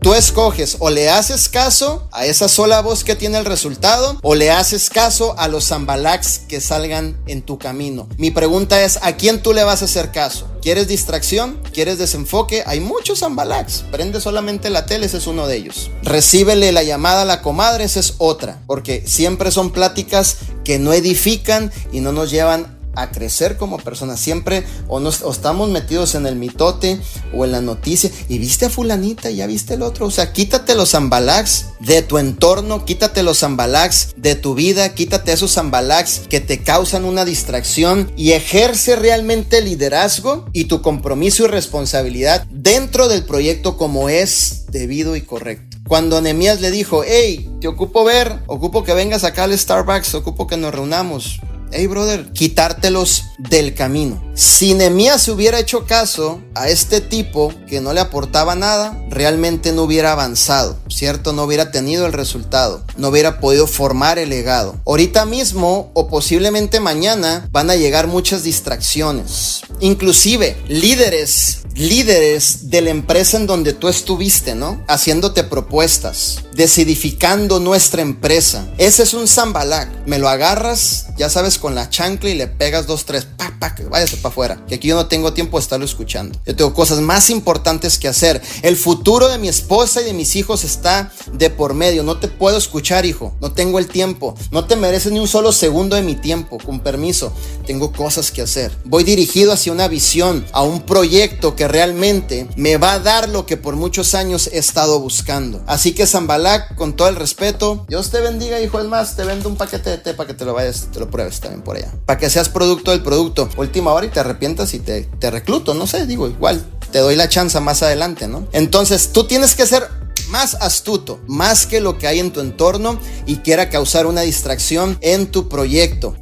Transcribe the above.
tú escoges o le haces caso a esa sola voz que tiene el resultado o le haces caso a los zambalax que salgan en tu camino. Mi pregunta es, ¿a quién tú le vas a hacer caso? ¿Quieres distracción? ¿Quieres desenfoque? Hay muchos zambalax. Prende solamente la tele, ese es uno de ellos. Recíbele la llamada a la comadre, esa es otra. Porque siempre son pláticas que no edifican y no nos llevan a crecer como personas. Siempre o, nos, estamos metidos en el mitote o en la noticia. Y viste a fulanita, ya viste el otro. O sea, quítate los zambalax de tu entorno, quítate los zambalax de tu vida, quítate esos zambalax que te causan una distracción y ejerce realmente liderazgo y tu compromiso y responsabilidad dentro del proyecto como es debido y correcto. Cuando Nehemías le dijo, hey, te ocupo ver, ocupo que vengas acá al Starbucks, ocupo que nos reunamos hey brother, quitártelos del camino. Si Nemías hubiera hecho caso a este tipo que no le aportaba nada, realmente no hubiera avanzado, ¿cierto? No hubiera tenido el resultado, no hubiera podido formar el legado. Ahorita mismo o posiblemente mañana van a llegar muchas distracciones, inclusive líderes, líderes de la empresa en donde tú estuviste, ¿no? Haciéndote propuestas, decidificando nuestra empresa. Ese es un zambalac. Me lo agarras, ya sabes con la chancla y le pegas dos, tres, pa, pa, que váyase para afuera. Que aquí yo no tengo tiempo de estarlo escuchando. Yo tengo cosas más importantes que hacer. El futuro de mi esposa y de mis hijos está de por medio. No te puedo escuchar, hijo. No tengo el tiempo. No te mereces ni un solo segundo de mi tiempo. Con permiso. Tengo cosas que hacer. Voy dirigido hacia una visión, a un proyecto que realmente me va a dar lo que por muchos años he estado buscando. Así que Zambalac, con todo el respeto, Dios te bendiga, hijo. Es más, te vendo un paquete de té para que te lo vayas, pruebes por allá. Para que seas producto del producto. Última hora y te arrepientas y te, te recluto, no sé, digo, igual. Te doy la chance más adelante, ¿no? Entonces tú tienes que ser más astuto, más que lo que hay en tu entorno y quiera causar una distracción en tu proyecto.